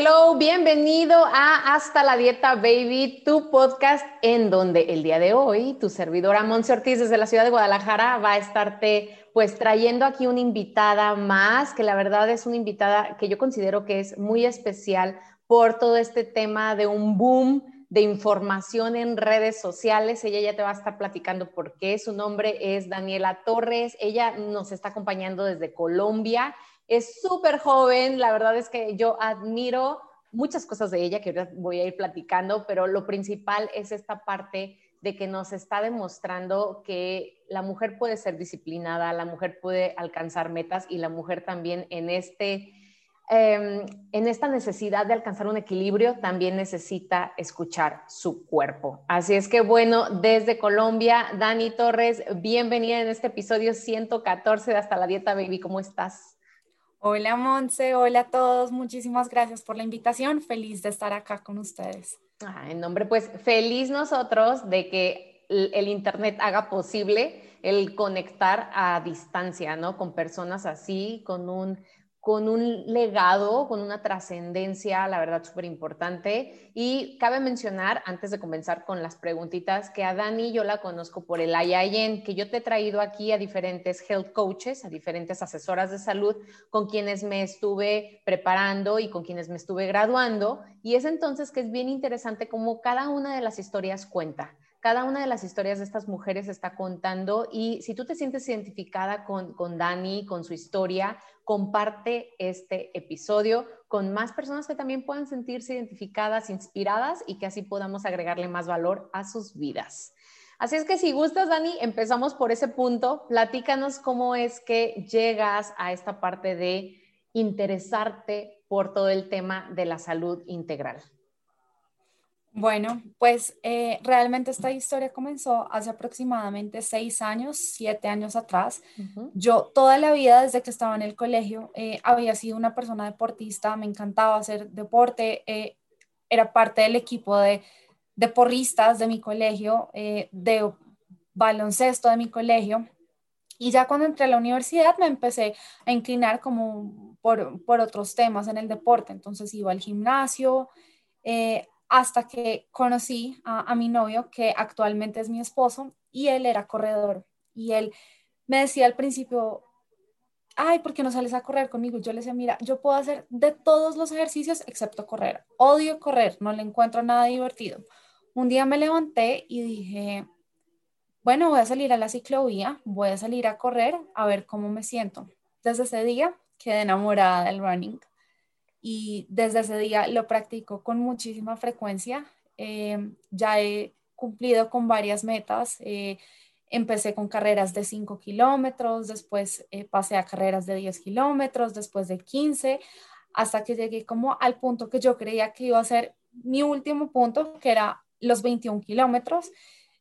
Hello, bienvenido a Hasta la Dieta Baby, tu podcast en donde el día de hoy tu servidora Monse Ortiz desde la ciudad de Guadalajara va a estarte pues trayendo aquí una invitada más, que la verdad es una invitada que yo considero que es muy especial por todo este tema de un boom de información en redes sociales. Ella ya te va a estar platicando por qué. Su nombre es Daniela Torres. Ella nos está acompañando desde Colombia es súper joven, la verdad es que yo admiro muchas cosas de ella que voy a ir platicando, pero lo principal es esta parte de que nos está demostrando que la mujer puede ser disciplinada, la mujer puede alcanzar metas y la mujer también en este... Em, en esta necesidad de alcanzar un equilibrio, también necesita escuchar su cuerpo. Así es que bueno, desde Colombia, Dani Torres, bienvenida en este episodio 114 de Hasta la Dieta Baby, ¿cómo estás? Hola Monse, hola a todos, muchísimas gracias por la invitación, feliz de estar acá con ustedes. En nombre, pues feliz nosotros de que el Internet haga posible el conectar a distancia, ¿no? Con personas así, con un con un legado, con una trascendencia, la verdad, súper importante. Y cabe mencionar, antes de comenzar con las preguntitas, que a Dani yo la conozco por el IIN, que yo te he traído aquí a diferentes health coaches, a diferentes asesoras de salud, con quienes me estuve preparando y con quienes me estuve graduando. Y es entonces que es bien interesante cómo cada una de las historias cuenta cada una de las historias de estas mujeres está contando y si tú te sientes identificada con, con Dani, con su historia, comparte este episodio con más personas que también puedan sentirse identificadas, inspiradas y que así podamos agregarle más valor a sus vidas. Así es que si gustas, Dani, empezamos por ese punto. Platícanos cómo es que llegas a esta parte de interesarte por todo el tema de la salud integral. Bueno, pues eh, realmente esta historia comenzó hace aproximadamente seis años, siete años atrás. Yo toda la vida, desde que estaba en el colegio, eh, había sido una persona deportista, me encantaba hacer deporte, eh, era parte del equipo de, de porristas de mi colegio, de baloncesto de mi colegio. Y ya cuando entré a la universidad me empecé a inclinar como por, por otros temas en el deporte. Entonces iba al gimnasio hasta que conocí a, mi novio, que actualmente es mi esposo, y él era corredor. Y él me decía al principio, ay, ¿por qué no sales a correr conmigo? Yo le decía, mira, yo puedo hacer de todos los ejercicios excepto correr. Odio correr, no le encuentro nada divertido. Un día me levanté y dije, bueno, voy a salir a la ciclovía, voy a salir a correr a ver cómo me siento. Desde ese día quedé enamorada del running y desde ese día lo practico con muchísima frecuencia. Eh, ya he cumplido con varias metas. Eh, empecé con carreras de 5 kilómetros, después eh, pasé a carreras de 10 kilómetros, después de 15, hasta que llegué como al punto que yo creía que iba a ser mi último punto, que era los 21 kilómetros.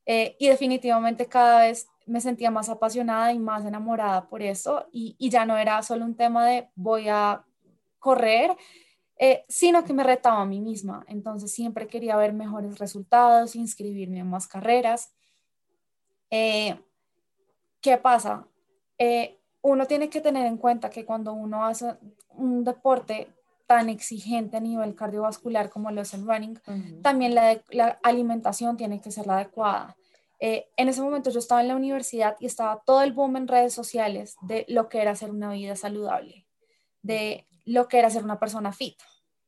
y definitivamente cada vez me sentía más apasionada y más enamorada por eso y, y ya no era solo un tema de voy a correr, eh, sino que me retaba a mí misma. Entonces siempre quería ver mejores resultados, inscribirme en más carreras. Eh, ¿Qué pasa? Eh, uno tiene que tener en cuenta que cuando uno hace un deporte tan exigente a nivel cardiovascular como lo es el running, también la, la, alimentación tiene que ser la adecuada. en ese momento yo estaba en la universidad y estaba todo el boom en redes sociales de lo que era hacer una vida saludable, de lo que era ser una persona fit.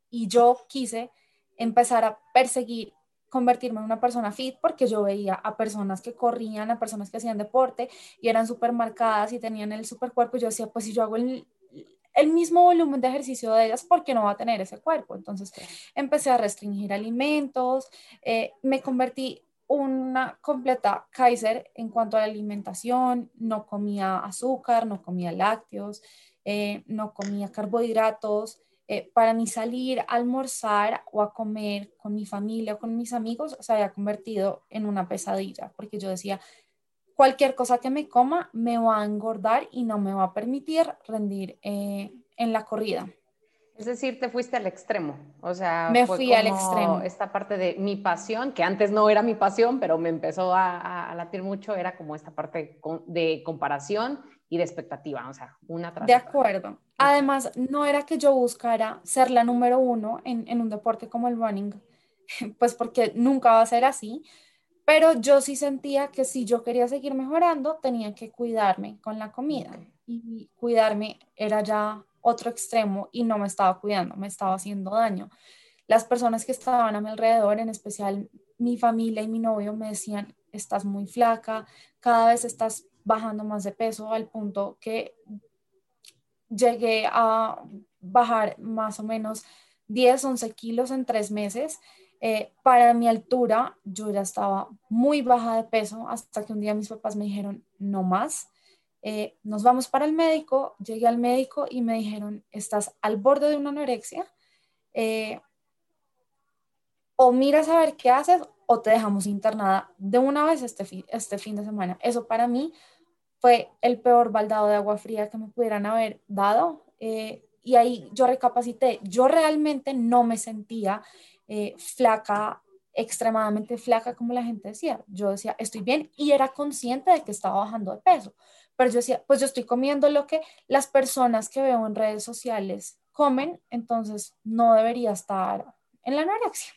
Y yo quise empezar a perseguir convertirme en una persona fit porque yo veía a personas que corrían, a personas que hacían deporte y eran súper marcadas y tenían el super cuerpo. Y yo decía, pues si yo hago el, mismo volumen de ejercicio de ellas, ¿por qué no va a tener ese cuerpo? Entonces empecé a restringir alimentos, eh, me convertí una completa Kaiser en cuanto a la alimentación, no comía azúcar, no comía lácteos, eh, no comía carbohidratos, eh, para mí salir a almorzar o a comer con mi familia o con mis amigos se había convertido en una pesadilla, porque yo decía, cualquier cosa que me coma me va a engordar y no me va a permitir rendir eh, en la corrida. Es decir, te fuiste al extremo, o sea, me fui al extremo. Esta parte de mi pasión, que antes no era mi pasión, pero me empezó a, latir mucho, era como esta parte de comparación y de expectativa, o sea, una tras De acuerdo. Además, no era que yo buscara ser la número uno en, en un deporte como el running, pues porque nunca va a ser así, pero yo sí sentía que si yo quería seguir mejorando, tenía que cuidarme con la comida. Y cuidarme era ya otro extremo y no me estaba cuidando, me estaba haciendo daño. Las personas que estaban a mi alrededor, en especial mi familia y mi novio, me decían, estás muy flaca, cada vez estás bajando más de peso al punto que llegué a bajar más o menos 10, 11 kilos en tres meses. Eh, para mi altura, yo ya estaba muy baja de peso hasta que un día mis papás me dijeron, no más. Eh, nos vamos para el médico, llegué al médico y me dijeron, estás al borde de una anorexia, eh, o miras a ver qué haces o te dejamos internada de una vez este, este fin de semana. Eso para mí fue el peor baldado de agua fría que me pudieran haber dado. Eh, y ahí yo recapacité, yo realmente no me sentía flaca, extremadamente flaca como la gente decía. Yo decía, estoy bien y era consciente de que estaba bajando de peso. Pero yo decía, pues yo estoy comiendo lo que las personas que veo en redes sociales comen, entonces no debería estar en la anorexia.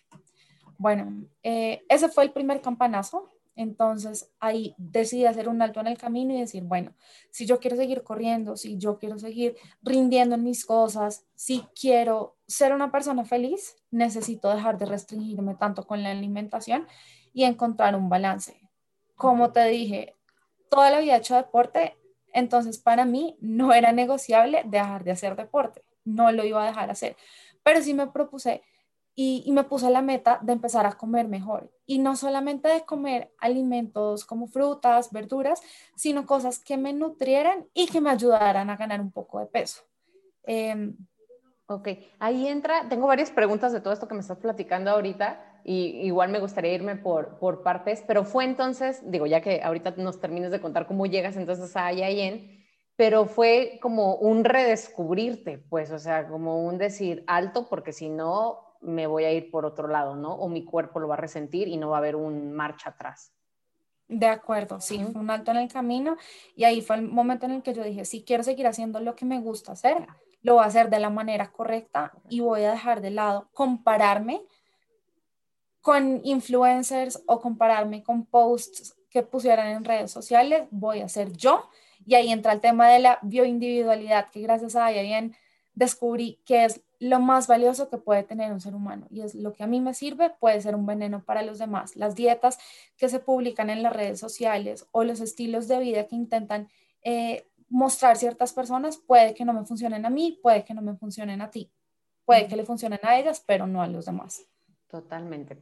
Bueno, eh, ese fue el primer campanazo. Entonces ahí decidí hacer un alto en el camino y decir, bueno, si yo quiero seguir corriendo, si yo quiero seguir rindiendo en mis cosas, si quiero ser una persona feliz, necesito dejar de restringirme tanto con la alimentación y encontrar un balance. Como te dije, toda la vida he hecho deporte, entonces para mí no era negociable dejar de hacer deporte, no lo iba a dejar hacer, pero sí me propuse y, me puse la meta de empezar a comer mejor. Y no solamente de comer alimentos como frutas, verduras, sino cosas que me nutrieran y que me ayudaran a ganar un poco de peso. Em, ok, ahí entra, tengo varias preguntas de todo esto que me estás platicando ahorita y igual me gustaría irme por, por partes, pero fue entonces, digo, ya que ahorita nos termines de contar cómo llegas entonces a Yayen, pero fue como un redescubrirte, pues, o sea, como un decir alto, porque si no, me voy a ir por otro lado, ¿no? O mi cuerpo lo va a resentir y no va a haber un marcha atrás. De acuerdo, sí, fue un alto en el camino y ahí fue el momento en el que yo dije, si quiero seguir haciendo lo que me gusta hacer, lo voy a hacer de la manera correcta y voy a dejar de lado compararme con influencers o compararme con posts que pusieran en redes sociales, voy a ser yo. Y ahí entra el tema de la bioindividualidad, que gracias a ella bien descubrí que es lo más valioso que puede tener un ser humano y es lo que a mí me sirve, puede ser un veneno para los demás. Las dietas que se publican en las redes sociales o los estilos de vida que intentan eh, mostrar ciertas personas, puede que no me funcionen a mí, puede que no me funcionen a ti, puede que le funcionen a ellas, pero no a los demás. Totalmente.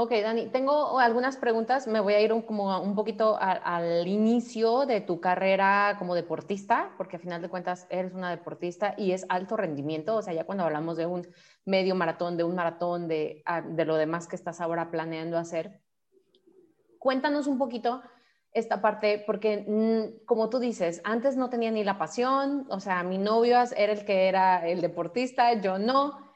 Ok, Dani, tengo algunas preguntas. Me voy a ir un, como un poquito al inicio de tu carrera como deportista, porque a final de cuentas eres una deportista y es alto rendimiento. O sea, ya cuando hablamos de un medio maratón, de un maratón, de, de lo demás que estás ahora planeando hacer, cuéntanos un poquito esta parte, porque mm, como tú dices, antes no tenía ni la pasión, o sea, mi novio era el que era el deportista, yo no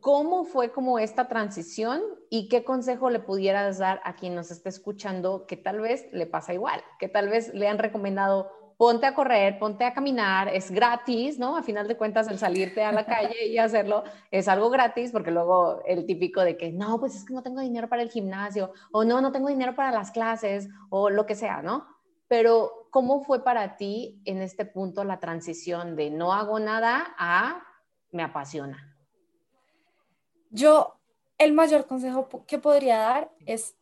¿Cómo fue como esta transición y qué consejo le pudieras dar a quien nos esté escuchando que tal vez le pasa igual, que tal vez le han recomendado ponte a correr, ponte a caminar, es gratis, ¿no? A final de cuentas el salirte a la calle y hacerlo es algo gratis porque luego el típico de que no, pues es que no tengo dinero para el gimnasio o no, no tengo dinero para las clases o lo que sea, ¿no? Pero ¿cómo fue para ti en este punto la transición de no hago nada a me apasiona? Yo, el mayor consejo que podría dar es,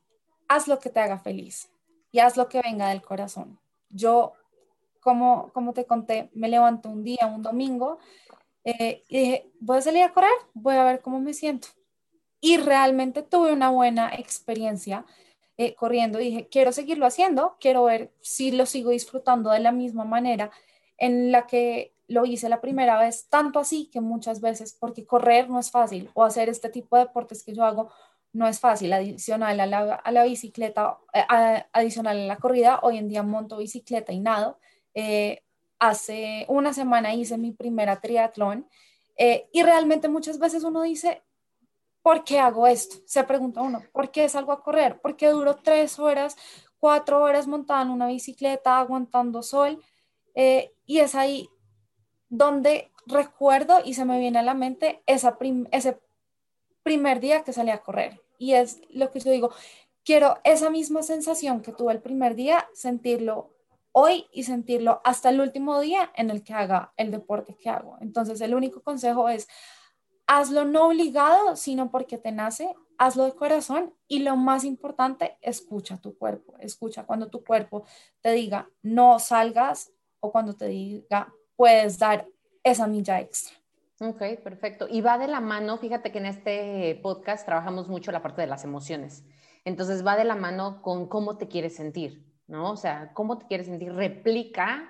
haz lo que te haga feliz y haz lo que venga del corazón. Yo, como, como te conté, me levanto un día, un domingo, eh, y dije, voy a salir a correr, voy a ver cómo me siento. Y realmente tuve una buena experiencia eh, corriendo. Dije, quiero seguirlo haciendo, quiero ver si lo sigo disfrutando de la misma manera en la que lo hice la primera vez, tanto así que muchas veces, porque correr no es fácil o hacer este tipo de deportes que yo hago no es fácil, adicional a la, a la bicicleta, eh, adicional a la corrida, hoy en día monto bicicleta y nado. Eh, hace una semana hice mi primera triatlón eh, y realmente muchas veces uno dice, ¿por qué hago esto? Se pregunta uno, ¿por qué salgo a correr? ¿Por qué duro tres horas, cuatro horas montada en una bicicleta, aguantando sol? y es ahí donde recuerdo y se me viene a la mente ese primer día que salí a correr. Y es lo que yo digo, quiero esa misma sensación que tuve el primer día, sentirlo hoy y sentirlo hasta el último día en el que haga el deporte que hago. Entonces, el único consejo es, hazlo no obligado, sino porque te nace, hazlo de corazón y lo más importante, escucha tu cuerpo, escucha cuando tu cuerpo te diga no salgas o cuando te diga puedes dar esa milla extra. Ok, perfecto. Y va de la mano, fíjate que en este podcast trabajamos mucho la parte de las emociones. Entonces va de la mano con cómo te quieres sentir, ¿no? O sea, cómo te quieres sentir replica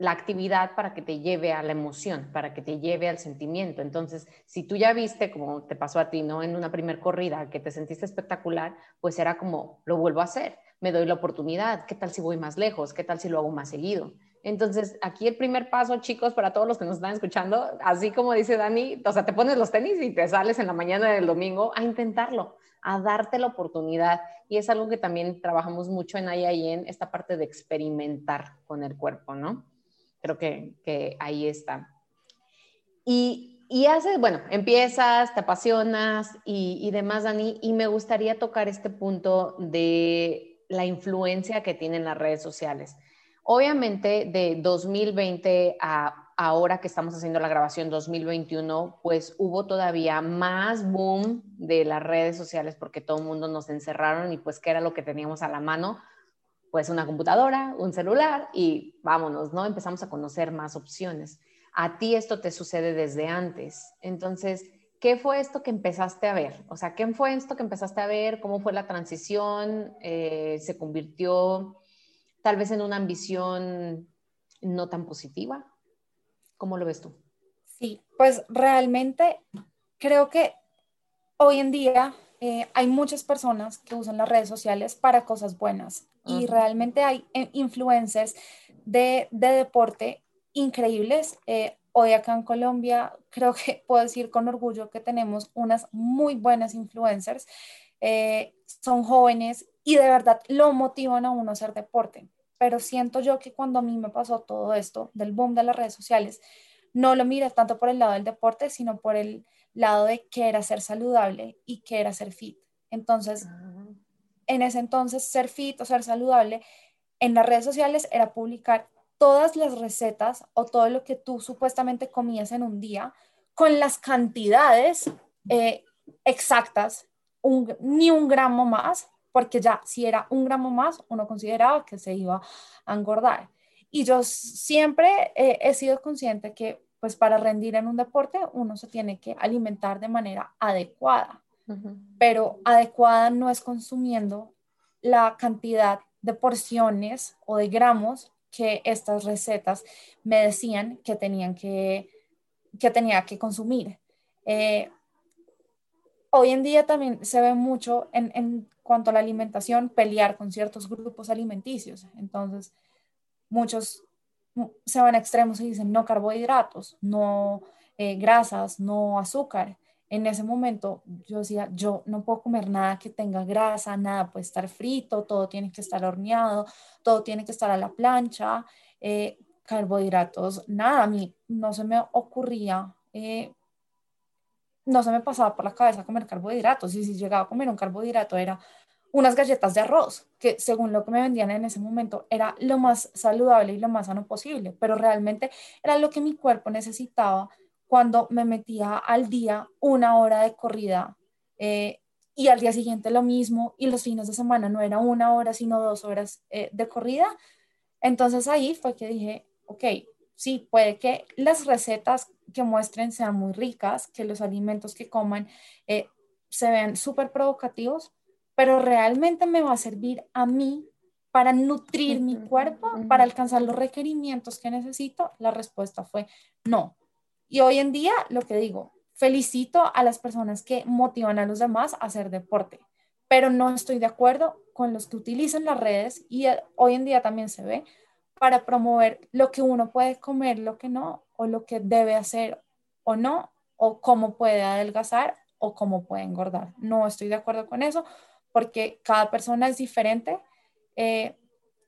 la actividad para que te lleve a la emoción, para que te lleve al sentimiento. Entonces, si tú ya viste, como te pasó a ti, ¿no? En una primer corrida, que te sentiste espectacular, pues era como, lo vuelvo a hacer, me doy la oportunidad, ¿qué tal si voy más lejos? ¿Qué tal si lo hago más seguido? Entonces, aquí el primer paso, chicos, para todos los que nos están escuchando, así como dice Dani, o sea, te pones los tenis y te sales en la mañana del domingo a intentarlo, a darte la oportunidad. Y es algo que también trabajamos mucho en en esta parte de experimentar con el cuerpo, ¿no? Creo que, que ahí está. Y, y haces, bueno, empiezas, te apasionas y, y demás, Dani, y me gustaría tocar este punto de la influencia que tienen las redes sociales Obviamente de 2020 a ahora que estamos haciendo la grabación 2021, pues hubo todavía más boom de las redes sociales porque todo el mundo nos encerraron y pues qué era lo que teníamos a la mano, pues una computadora, un celular y vámonos, ¿no? Empezamos a conocer más opciones. A ti esto te sucede desde antes. Entonces, ¿qué fue esto que empezaste a ver? O sea, ¿qué fue esto que empezaste a ver? ¿Cómo fue la transición? Eh, ¿Se convirtió tal vez en una ambición no tan positiva. ¿Cómo lo ves tú? Sí, pues realmente creo que hoy en día eh, hay muchas personas que usan las redes sociales para cosas buenas y realmente hay eh, influencers de, deporte increíbles. Eh, hoy acá en Colombia creo que puedo decir con orgullo que tenemos unas muy buenas influencers. son jóvenes y de verdad lo motivan a uno a hacer deporte pero siento yo que cuando a mí me pasó todo esto del boom de las redes sociales, no lo miré tanto por el lado del deporte, sino por el lado de que era ser saludable y que era ser fit. Entonces, ah. en ese entonces, ser fit o ser saludable en las redes sociales era publicar todas las recetas o todo lo que tú supuestamente comías en un día con las cantidades eh, exactas, ni un gramo más, porque ya si era un gramo más, uno consideraba que se iba a engordar. Y yo siempre he sido consciente que pues para rendir en un deporte uno se tiene que alimentar de manera adecuada, pero adecuada no es consumiendo la cantidad de porciones o de gramos que estas recetas me decían que tenían que, que tenía que consumir. Eh, hoy en día también se ve mucho en, en, cuanto a la alimentación pelear con ciertos grupos alimenticios. Entonces, muchos se van a extremos y dicen no carbohidratos, no eh, grasas, no azúcar. En ese momento yo decía, yo no puedo comer nada que tenga grasa, nada puede estar frito, todo tiene que estar horneado, todo tiene que estar a la plancha, eh, carbohidratos, nada, a mí no se me ocurría eh, no se me pasaba por la cabeza comer carbohidratos y si llegaba a comer un carbohidrato era unas galletas de arroz, que según lo que me vendían en ese momento era lo más saludable y lo más sano posible, pero realmente era lo que mi cuerpo necesitaba cuando me metía al día una hora de corrida eh, y al día siguiente lo mismo y los fines de semana no era una hora sino dos horas eh, de corrida. Entonces ahí fue que dije, ok, sí, puede que las recetas que muestren sean muy ricas, que los alimentos que coman eh, se vean súper provocativos, pero realmente me va a servir a mí para nutrir mi cuerpo, para alcanzar los requerimientos que necesito? La respuesta fue no. Y hoy en día, lo que digo, felicito a las personas que motivan a los demás a hacer deporte, pero no estoy de acuerdo con los que utilizan las redes y eh, hoy en día también se ve para promover lo que uno puede comer, lo que no, o lo que debe hacer o no, o cómo puede adelgazar o cómo puede engordar. No estoy de acuerdo con eso porque cada persona es diferente. Eh,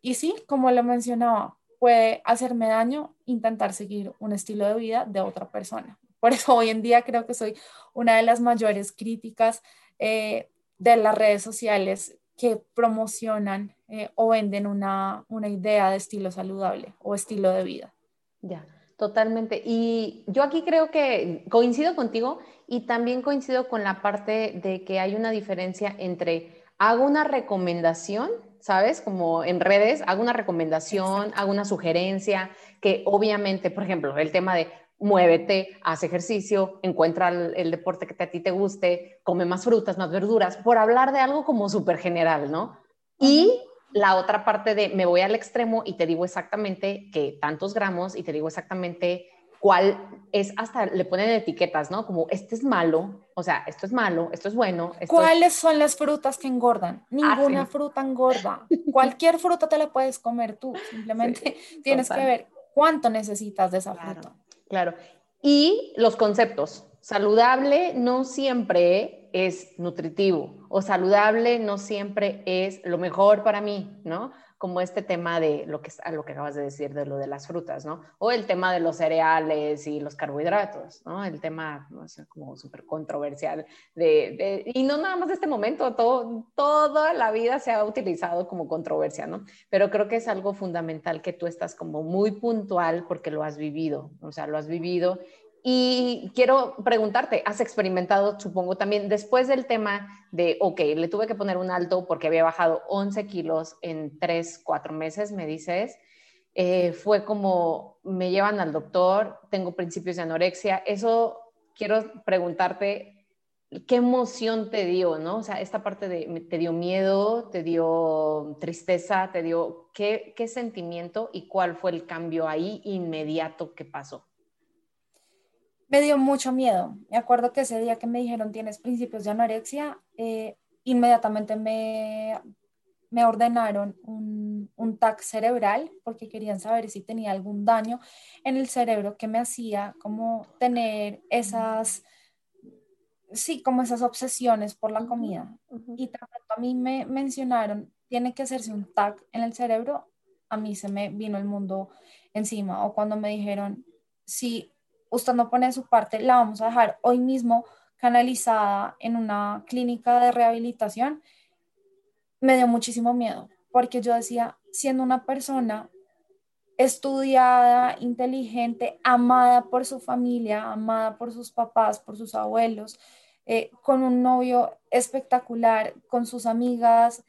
y sí, como lo mencionaba, puede hacerme daño intentar seguir un estilo de vida de otra persona. Por eso hoy en día creo que soy una de las mayores críticas eh, de las redes sociales que promocionan eh, o venden una, una idea de estilo saludable o estilo de vida. Ya. Totalmente. Y yo aquí creo que coincido contigo y también coincido con la parte de que hay una diferencia entre hago una recomendación, ¿sabes? Como en redes, hago una recomendación, hago una sugerencia, que obviamente, por ejemplo, el tema de muévete, haz ejercicio, encuentra el, deporte que a ti te guste, come más frutas, más verduras, por hablar de algo como súper general, ¿no? Y la otra parte de me voy al extremo y te digo exactamente que tantos gramos y te digo exactamente cuál es, hasta le ponen etiquetas, ¿no? Como este es malo, o sea, esto es malo, esto es bueno. ¿Cuáles son las frutas que engordan? Ninguna fruta engorda. Cualquier fruta te la puedes comer tú, simplemente tienes que ver cuánto necesitas de esa fruta. Claro. Y los conceptos. Saludable no siempre es nutritivo o saludable no siempre es lo mejor para mí, ¿no? Como este tema de lo que, lo que acabas de decir de lo de las frutas, ¿no? O el tema de los cereales y los carbohidratos, ¿no? El tema, no sé, como súper controversial de, y no nada más de este momento, todo, toda la vida se ha utilizado como controversia, ¿no? Pero creo que es algo fundamental que tú estás como muy puntual porque lo has vivido, o sea, lo has vivido y quiero preguntarte, ¿has experimentado, supongo también, después del tema de, ok, le tuve que poner un alto porque había bajado 11 kilos en 3, 4 meses, me dices, eh, fue como, me llevan al doctor, tengo principios de anorexia, eso quiero preguntarte, ¿qué emoción te dio, no? O sea, esta parte de, ¿te dio miedo, te dio tristeza, te dio, ¿qué, qué sentimiento y cuál fue el cambio ahí inmediato que pasó? Me dio mucho miedo. Me acuerdo que ese día que me dijeron tienes principios de anorexia, eh, inmediatamente me, me ordenaron un, un TAC cerebral porque querían saber si tenía algún daño en el cerebro que me hacía como tener esas, sí, como esas obsesiones por la comida. Y tanto a mí me mencionaron, tiene que hacerse un TAC en el cerebro, a mí se me vino el mundo encima. O cuando me dijeron, si usted no pone su parte, la vamos a dejar hoy mismo canalizada en una clínica de rehabilitación, me dio muchísimo miedo, porque yo decía, siendo una persona estudiada, inteligente, amada por su familia, amada por sus papás, por sus abuelos, eh, con un novio espectacular, con sus amigas,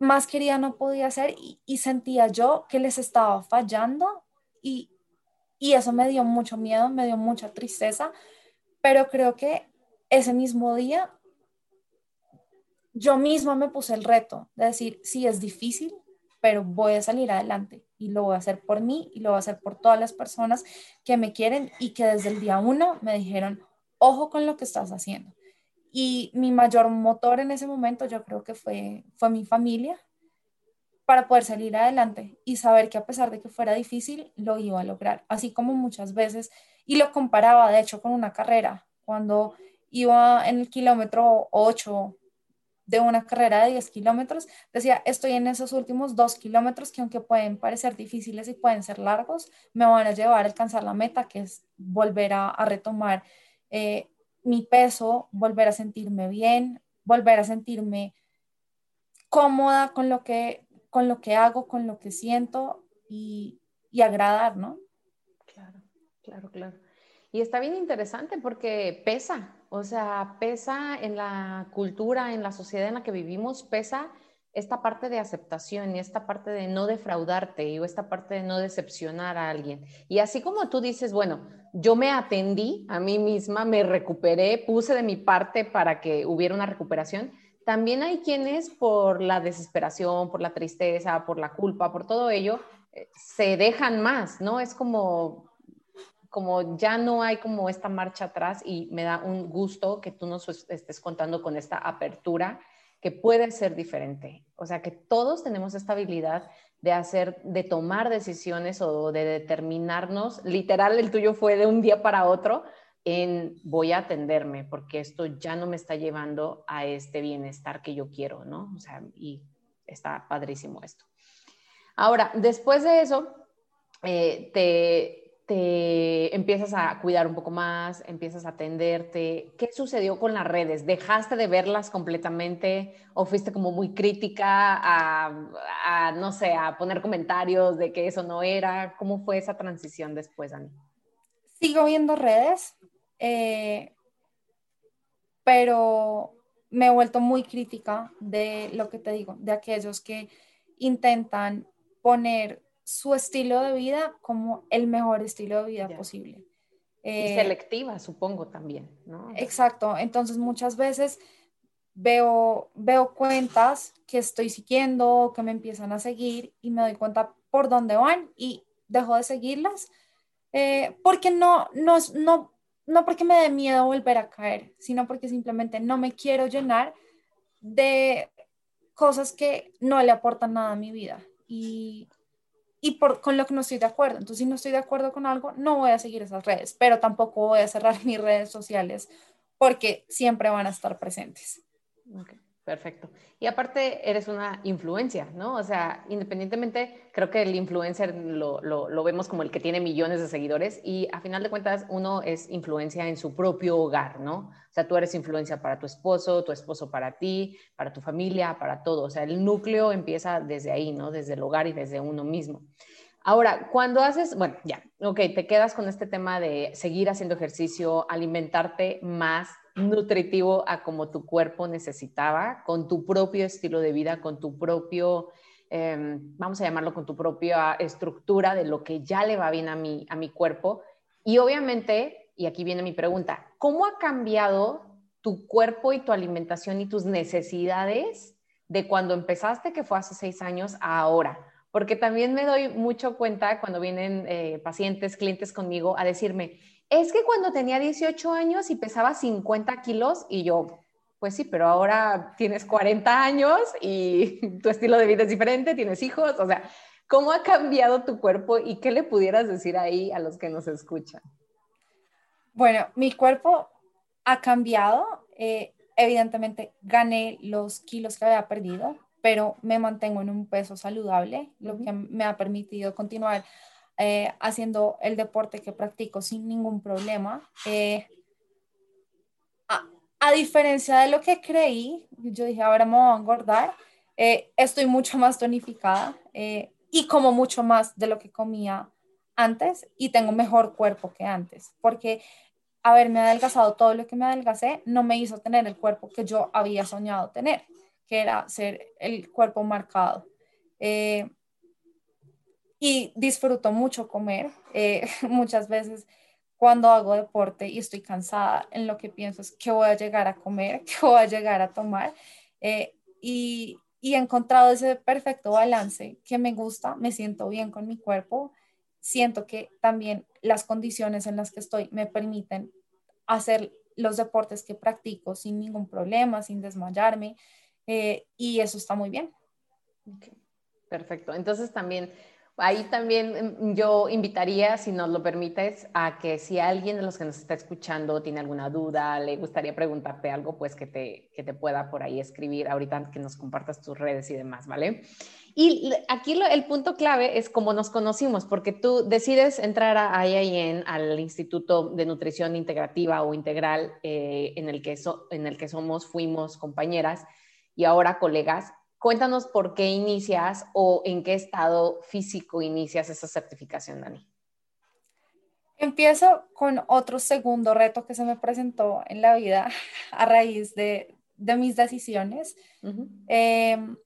más querida no podía ser y sentía yo que les estaba fallando y, y eso me dio mucho miedo, me dio mucha tristeza, pero creo que ese mismo día yo misma me puse el reto de decir, sí, es difícil, pero voy a salir adelante y lo voy a hacer por mí y lo voy a hacer por todas las personas que me quieren y que desde el día uno me dijeron, ojo con lo que estás haciendo. Y mi mayor motor en ese momento yo creo que fue, fue mi familia, para poder salir adelante y saber que a pesar de que fuera difícil, lo iba a lograr. Así como muchas veces, y lo comparaba de hecho con una carrera, cuando iba en el kilómetro 8 de una carrera de 10 kilómetros, decía, estoy en esos últimos dos kilómetros que aunque pueden parecer difíciles y pueden ser largos, me van a llevar a alcanzar la meta, que es volver a, retomar eh, mi peso, volver a sentirme bien, volver a sentirme cómoda con lo que con lo que hago, con lo que siento y, agradar, ¿no? Claro, claro, claro. Y está bien interesante porque pesa, o sea, pesa en la cultura, en la sociedad en la que vivimos, pesa esta parte de aceptación y esta parte de no defraudarte y esta parte de no decepcionar a alguien. Y así como tú dices, bueno, yo me atendí a mí misma, me recuperé, puse de mi parte para que hubiera una recuperación, también hay quienes por la desesperación, por la tristeza, por la culpa, por todo ello, eh, se dejan más, ¿no? Es como, como ya no hay como esta marcha atrás y me da un gusto que tú nos estés contando con esta apertura que puede ser diferente. O sea, que todos tenemos esta habilidad de hacer, de tomar decisiones o de determinarnos. Literal, el tuyo fue de un día para otro en voy a atenderme porque esto ya no me está llevando a este bienestar que yo quiero, ¿no? O sea, y está padrísimo esto. Ahora, después de eso, eh, te, te empiezas a cuidar un poco más, empiezas a atenderte. ¿Qué sucedió con las redes? ¿Dejaste de verlas completamente o fuiste como muy crítica a, no sé, a poner comentarios de que eso no era? ¿Cómo fue esa transición después, Dani? Sigo viendo redes, eh, pero me he vuelto muy crítica de lo que te digo, de aquellos que intentan poner su estilo de vida como el mejor estilo de vida posible. y eh, selectiva, supongo también, ¿no? Exacto. Entonces muchas veces veo, veo cuentas que estoy siguiendo, que me empiezan a seguir y me doy cuenta por dónde van y dejo de seguirlas eh, porque no, no, no, no porque me dé miedo volver a caer, sino porque simplemente no me quiero llenar de cosas que no le aportan nada a mi vida. Y y por, con lo que no estoy de acuerdo. Entonces, si no estoy de acuerdo con algo, no voy a seguir esas redes, pero tampoco voy a cerrar mis redes sociales porque siempre van a estar presentes. Perfecto. Y aparte eres una influencia, ¿no? O sea, independientemente, creo que el influencer lo, lo, vemos como el que tiene millones de seguidores y a final de cuentas uno es influencia en su propio hogar, ¿no? O sea, tú eres influencia para tu esposo, tu esposo para ti, para tu familia, para todo. O sea, el núcleo empieza desde ahí, ¿no? Desde el hogar y desde uno mismo. Ahora, cuando haces, bueno, ya, ok, te quedas con este tema de seguir haciendo ejercicio, alimentarte más, nutritivo a como tu cuerpo necesitaba, con tu propio estilo de vida, con tu propio, em, vamos a llamarlo, con tu propia estructura de lo que ya le va bien a mi, a mi cuerpo. Y obviamente, y aquí viene mi pregunta, ¿cómo ha cambiado tu cuerpo y tu alimentación y tus necesidades de cuando empezaste, que fue hace seis años, a ahora? Porque también me doy mucho cuenta cuando vienen eh, pacientes, clientes conmigo a decirme, es que cuando tenía 18 años y pesaba 50 kilos y yo, pues sí, pero ahora tienes 40 años y tu estilo de vida es diferente, tienes hijos, o sea, ¿cómo ha cambiado tu cuerpo y qué le pudieras decir ahí a los que nos escuchan? Bueno, mi cuerpo ha cambiado. Eh, evidentemente gané los kilos que había perdido, pero me mantengo en un peso saludable, lo que me ha permitido continuar eh, haciendo el deporte que practico sin ningún problema. Eh, a, diferencia de lo que creí, yo dije, ahora me voy a engordar, eh, estoy mucho más tonificada y como mucho más de lo que comía antes y tengo mejor cuerpo que antes, porque haberme adelgazado todo lo que me adelgacé no me hizo tener el cuerpo que yo había soñado tener, que era ser el cuerpo marcado y disfruto mucho comer. Eh, muchas veces cuando hago deporte y estoy cansada, en lo que pienso es que voy a llegar a comer, que voy a llegar a tomar. Eh, y, y, he encontrado ese perfecto balance que me gusta, me siento bien con mi cuerpo, siento que también las condiciones en las que estoy me permiten hacer los deportes que practico sin ningún problema, sin desmayarme, eh, y eso está muy bien. Perfecto. Entonces también Ahí también mm, yo invitaría, si nos lo permites, a que si alguien de los que nos está escuchando tiene alguna duda, le gustaría preguntarte algo, pues que te, que te pueda por ahí escribir ahorita que nos compartas tus redes y demás, ¿vale? Y aquí el punto clave es cómo nos conocimos, porque tú decides entrar a IIN, al Instituto de Nutrición Integrativa o Integral, eh, en, el que en el que somos, fuimos compañeras y ahora colegas, Cuéntanos por qué inicias o en qué estado físico inicias esa certificación, Dani. Empiezo con otro segundo reto que se me presentó en la vida a raíz de, mis decisiones. Em,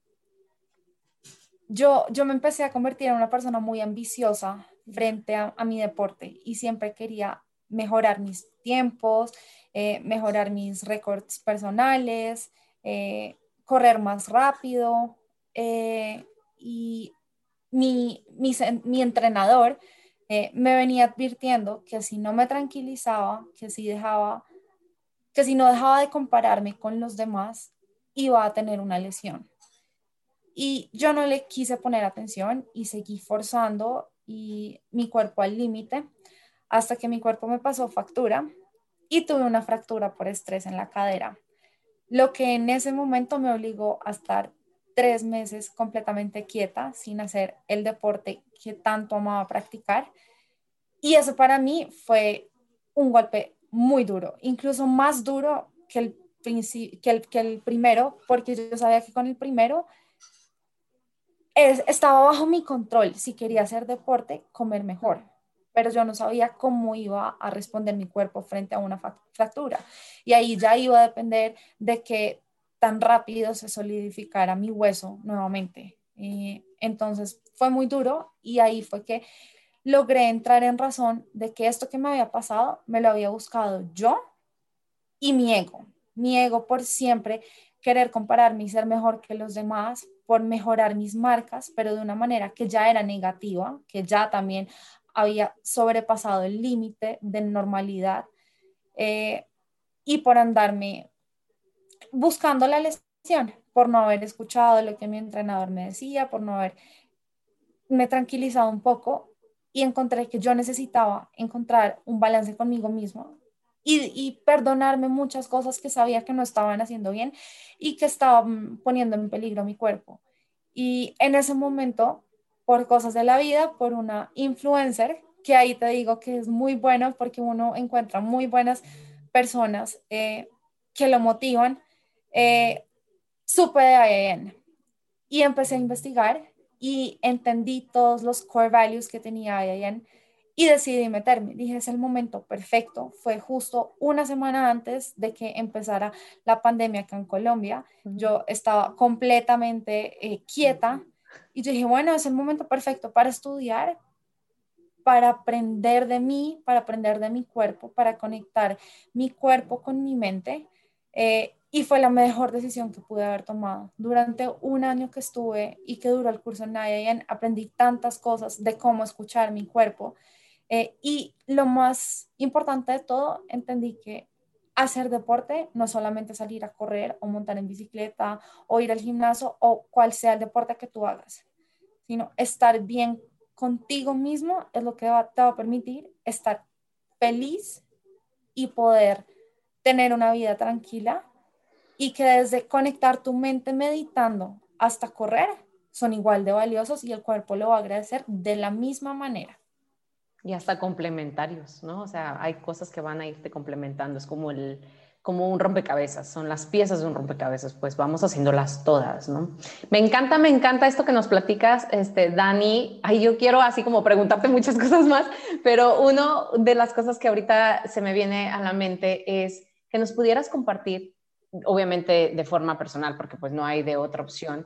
yo, yo me empecé a convertir en una persona muy ambiciosa frente a, mi deporte y siempre quería mejorar mis tiempos, eh, mejorar mis récords personales, eh, correr más rápido eh, y mi, mi, entrenador eh, me venía advirtiendo que si no me tranquilizaba, que si dejaba, que si no dejaba de compararme con los demás, iba a tener una lesión. Y yo no le quise poner atención y seguí forzando y mi cuerpo al límite hasta que mi cuerpo me pasó factura y tuve una fractura por estrés en la cadera, lo que en ese momento me obligó a estar tres meses completamente quieta, sin hacer el deporte que tanto amaba practicar. Y eso para mí fue un golpe muy duro, incluso más duro que el, que el, primero, porque yo sabía que con el primero estaba bajo mi control si quería hacer deporte, comer mejor, pero yo no sabía cómo iba a responder mi cuerpo frente a una fractura. Y ahí ya iba a depender de que tan rápido se solidificara mi hueso nuevamente. entonces fue muy duro y ahí fue que logré entrar en razón de que esto que me había pasado me lo había buscado yo y mi ego. Mi ego por siempre querer compararme y ser mejor que los demás, por mejorar mis marcas, pero de una manera que ya era negativa, que ya también había sobrepasado el límite de normalidad eh, y por andarme buscando la lesión, por no haber escuchado lo que mi entrenador me decía, por no haber me tranquilizado un poco y encontré que yo necesitaba encontrar un balance conmigo mismo y, perdonarme muchas cosas que sabía que no estaban haciendo bien y que estaban poniendo en peligro mi cuerpo. Y en ese momento, por cosas de la vida, por una influencer, que ahí te digo que es muy bueno porque uno encuentra muy buenas personas eh, que lo motivan, eh, supe de IAN y empecé a investigar y entendí todos los core values que tenía IAN y decidí meterme. Dije, es el momento perfecto. Fue justo una semana antes de que empezara la pandemia acá en Colombia. Yo estaba completamente eh, quieta y yo dije, bueno, es el momento perfecto para estudiar, para aprender de mí, para aprender de mi cuerpo, para conectar mi cuerpo con mi mente. Eh, y fue la mejor decisión que pude haber tomado. Durante un año que estuve y que duró el curso en IAN, aprendí tantas cosas de cómo escuchar mi cuerpo, eh, y lo más importante de todo, entendí que hacer deporte no solamente salir a correr o montar en bicicleta o ir al gimnasio o cual sea el deporte que tú hagas, sino estar bien contigo mismo es lo que te va a permitir estar feliz y poder tener una vida tranquila y que desde conectar tu mente meditando hasta correr son igual de valiosos y el cuerpo lo va a agradecer de la misma manera. Y hasta complementarios, ¿no? O sea, hay cosas que van a irte complementando, es como el como un rompecabezas, son las piezas de un rompecabezas, pues vamos haciéndolas todas, ¿no? Me encanta, me encanta esto que nos platicas, este, Dani. Ay, yo quiero así como preguntarte muchas cosas más, pero una de las cosas que ahorita se me viene a la mente es que nos pudieras compartir, obviamente de forma personal, porque pues no hay de otra opción,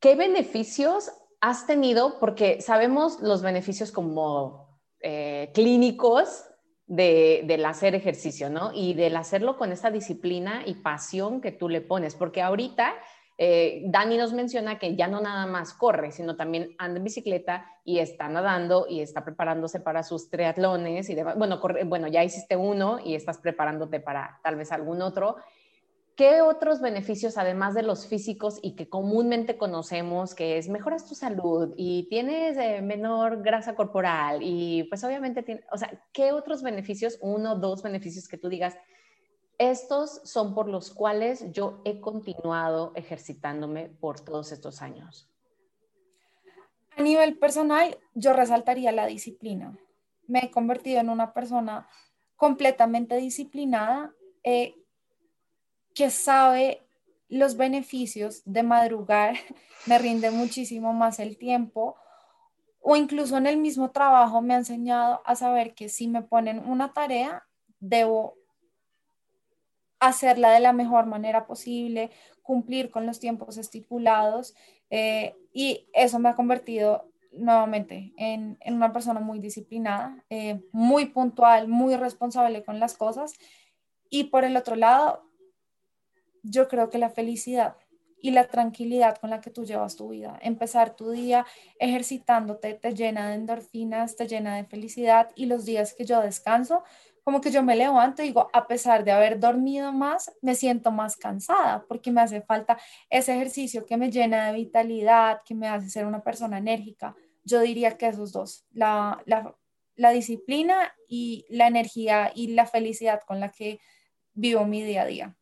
¿qué beneficios has tenido, porque sabemos los beneficios como eh, clínicos de, del hacer ejercicio, ¿no? Y del hacerlo con esta disciplina y pasión que tú le pones, porque ahorita eh, Dani nos menciona que ya no nada más corre, sino también anda en bicicleta y está nadando y está preparándose para sus triatlones y demás. Bueno, bueno, ya hiciste uno y estás preparándote para tal vez algún otro. ¿Qué otros beneficios, además de los físicos y que comúnmente conocemos, que es mejoras tu salud y tienes eh, menor grasa corporal y pues obviamente, tiene, o sea, ¿qué otros beneficios, uno, dos beneficios que tú digas, estos son por los cuales yo he continuado ejercitándome por todos estos años? A nivel personal, yo resaltaría la disciplina. Me he convertido en una persona completamente disciplinada. Eh, que sabe los beneficios de madrugar, me rinde muchísimo más el tiempo o incluso en el mismo trabajo me ha enseñado a saber que si me ponen una tarea, debo hacerla de la mejor manera posible, cumplir con los tiempos estipulados eh, y eso me ha convertido nuevamente en, una persona muy disciplinada, eh, muy puntual, muy responsable con las cosas y por el otro lado, yo creo que la felicidad y la tranquilidad con la que tú llevas tu vida. Empezar tu día ejercitándote te llena de endorfinas, te llena de felicidad y los días que yo descanso, como que yo me levanto y digo, a pesar de haber dormido más, me siento más cansada porque me hace falta ese ejercicio que me llena de vitalidad, que me hace ser una persona enérgica. Yo diría que esos dos, la, la, la disciplina y la energía y la felicidad con la que vivo mi día a día.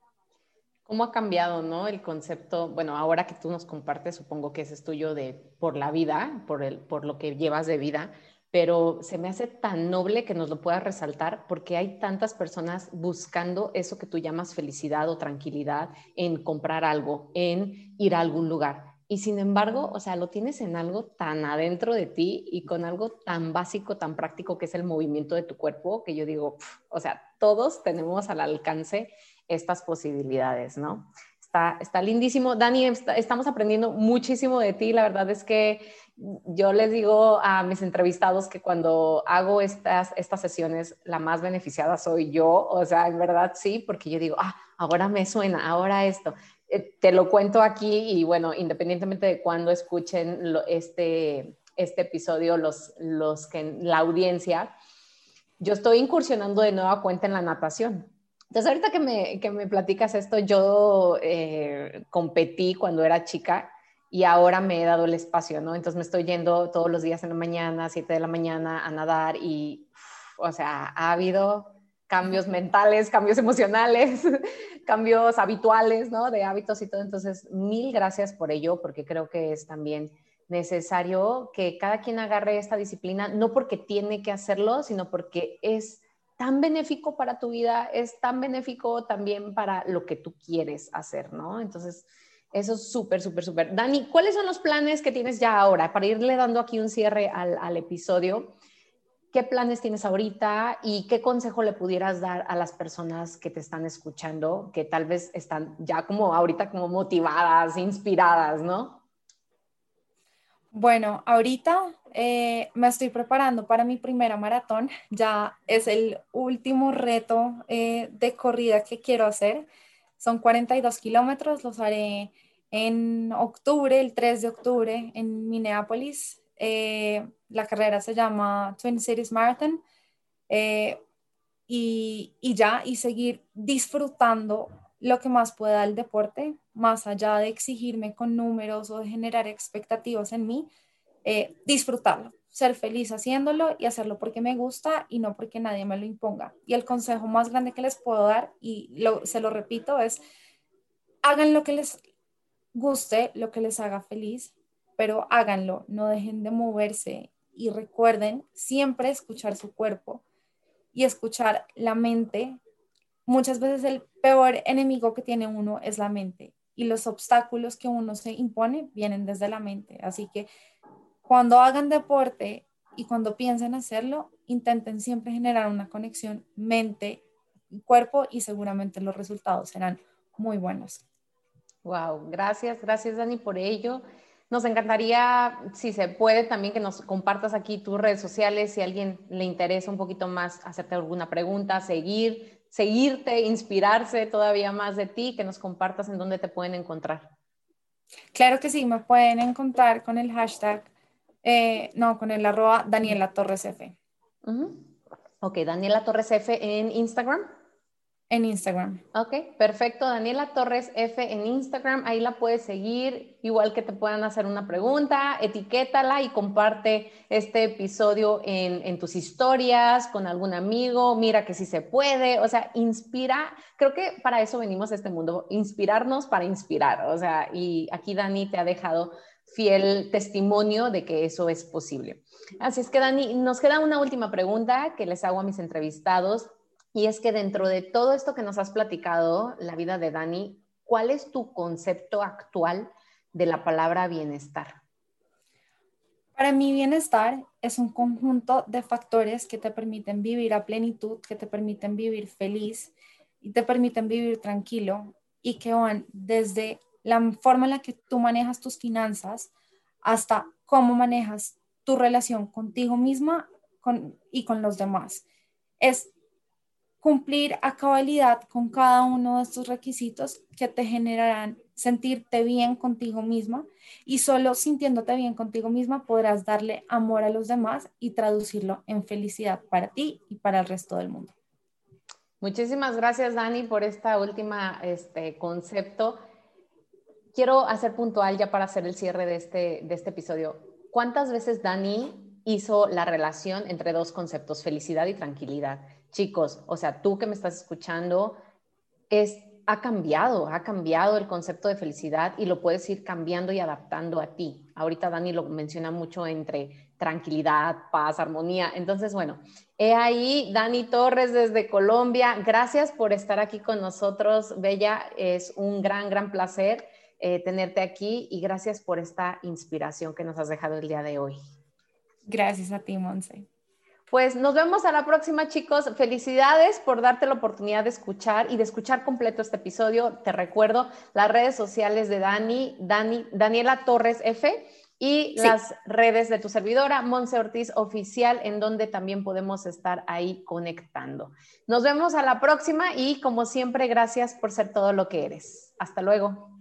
¿Cómo ha cambiado, no? El concepto, bueno, ahora que tú nos compartes, supongo que ese es tuyo de por la vida, por, el, por lo que llevas de vida, pero se me hace tan noble que nos lo puedas resaltar porque hay tantas personas buscando eso que tú llamas felicidad o tranquilidad en comprar algo, en ir a algún lugar. Y sin embargo, o sea, lo tienes en algo tan adentro de ti y con algo tan básico, tan práctico que es el movimiento de tu cuerpo, que yo digo, o sea, todos tenemos al alcance estas posibilidades, ¿no? Está, está lindísimo. Dani, estamos aprendiendo muchísimo de ti. La verdad es que yo les digo a mis entrevistados que cuando hago estas, estas sesiones, la más beneficiada soy yo. O sea, en verdad sí, porque yo digo, ah, ahora me suena, ahora esto. Eh, te lo cuento aquí y bueno, independientemente de cuando escuchen este, este episodio, los, los que la audiencia, yo estoy incursionando de nueva cuenta en la natación. Entonces, ahorita que me, que me platicas esto, yo eh, competí cuando era chica y ahora me he dado el espacio, ¿no? Entonces me estoy yendo todos los días en la mañana, 7 de la mañana, a nadar y, o sea, ha habido cambios mentales, cambios emocionales, cambios habituales, ¿no? De hábitos y todo. Entonces, mil gracias por ello, porque creo que es también necesario que cada quien agarre esta disciplina, no porque tiene que hacerlo, sino porque es tan benéfico para tu vida, es tan benéfico también para lo que tú quieres hacer, ¿no? Entonces, eso es súper, súper, súper. Dani, ¿cuáles son los planes que tienes ya ahora? Para irle dando aquí un cierre al, al episodio, ¿qué planes tienes ahorita y qué consejo le pudieras dar a las personas que te están escuchando, que tal vez están ya como ahorita como motivadas, inspiradas, ¿no? Bueno, ahorita eh, me estoy preparando para mi primera maratón. Ya es el último reto eh, de corrida que quiero hacer. Son 42 kilómetros, los haré en octubre, el 3 de octubre, en Minneapolis. Eh, la carrera se llama Twin Cities Marathon. Y, ya, y seguir disfrutando lo que más pueda el deporte, más allá de exigirme con números o de generar expectativas en mí, eh, disfrutarlo, ser feliz haciéndolo y hacerlo porque me gusta y no porque nadie me lo imponga. Y el consejo más grande que les puedo dar, y se lo repito, es hagan lo que les guste, lo que les haga feliz, pero háganlo, no dejen de moverse y recuerden siempre escuchar su cuerpo y escuchar la mente muchas veces el peor enemigo que tiene uno es la mente y los obstáculos que uno se impone vienen desde la mente. Así que cuando hagan deporte y cuando piensen hacerlo, intenten siempre generar una conexión mente-cuerpo y seguramente los resultados serán muy buenos. Wow, gracias, gracias Dani por ello. Nos encantaría, si se puede, también que nos compartas aquí tus redes sociales, si a alguien le interesa un poquito más hacerte alguna pregunta, seguir, seguirte, inspirarse todavía más de ti, que nos compartas en dónde te pueden encontrar. Claro que sí, me pueden encontrar con el hashtag, eh, no, con el arroba Daniela Torres F. Ok, Daniela Torres F en Instagram. En Instagram. Ok, perfecto. Daniela Torres F en Instagram, ahí la puedes seguir, igual que te puedan hacer una pregunta, etiquétala y comparte este episodio en, en tus historias con algún amigo, mira que sí se puede, o sea, inspira, creo que para eso venimos a este mundo, inspirarnos para inspirar, o sea, y aquí Dani te ha dejado fiel testimonio de que eso es posible. Así es que Dani, nos queda una última pregunta que les hago a mis entrevistados y es que dentro de todo esto que nos has platicado, la vida de Dani, ¿cuál es tu concepto actual de la palabra bienestar? Para mí bienestar es un conjunto de factores que te permiten vivir a plenitud, que te permiten vivir feliz y te permiten vivir tranquilo y que van desde la forma en la que tú manejas tus finanzas hasta cómo manejas tu relación contigo misma y con los demás. Es cumplir a cabalidad con cada uno de estos requisitos que te generarán sentirte bien contigo misma y solo sintiéndote bien contigo misma podrás darle amor a los demás y traducirlo en felicidad para ti y para el resto del mundo. Muchísimas gracias, Dani, por esta última este, concepto. Quiero hacer puntual ya para hacer el cierre de este, de este episodio. ¿Cuántas veces Dani hizo la relación entre dos conceptos, felicidad y tranquilidad? Chicos, o sea, tú que me estás escuchando, es, ha cambiado, ha cambiado el concepto de felicidad y lo puedes ir cambiando y adaptando a ti. Ahorita Dani lo menciona mucho entre tranquilidad, paz, armonía. Entonces, bueno, he ahí Dani Torres desde Colombia. Gracias por estar aquí con nosotros, Bella. Es un gran, gran placer eh, tenerte aquí y gracias por esta inspiración que nos has dejado el día de hoy. Gracias a ti, Monse. Pues nos vemos a la próxima, chicos. Felicidades por darte la oportunidad de escuchar y de escuchar completo este episodio. Te recuerdo las redes sociales de Dani, Dani Daniela Torres F y las redes de tu servidora, Monse Ortiz Oficial, en donde también podemos estar ahí conectando. Nos vemos a la próxima y como siempre, gracias por ser todo lo que eres. Hasta luego.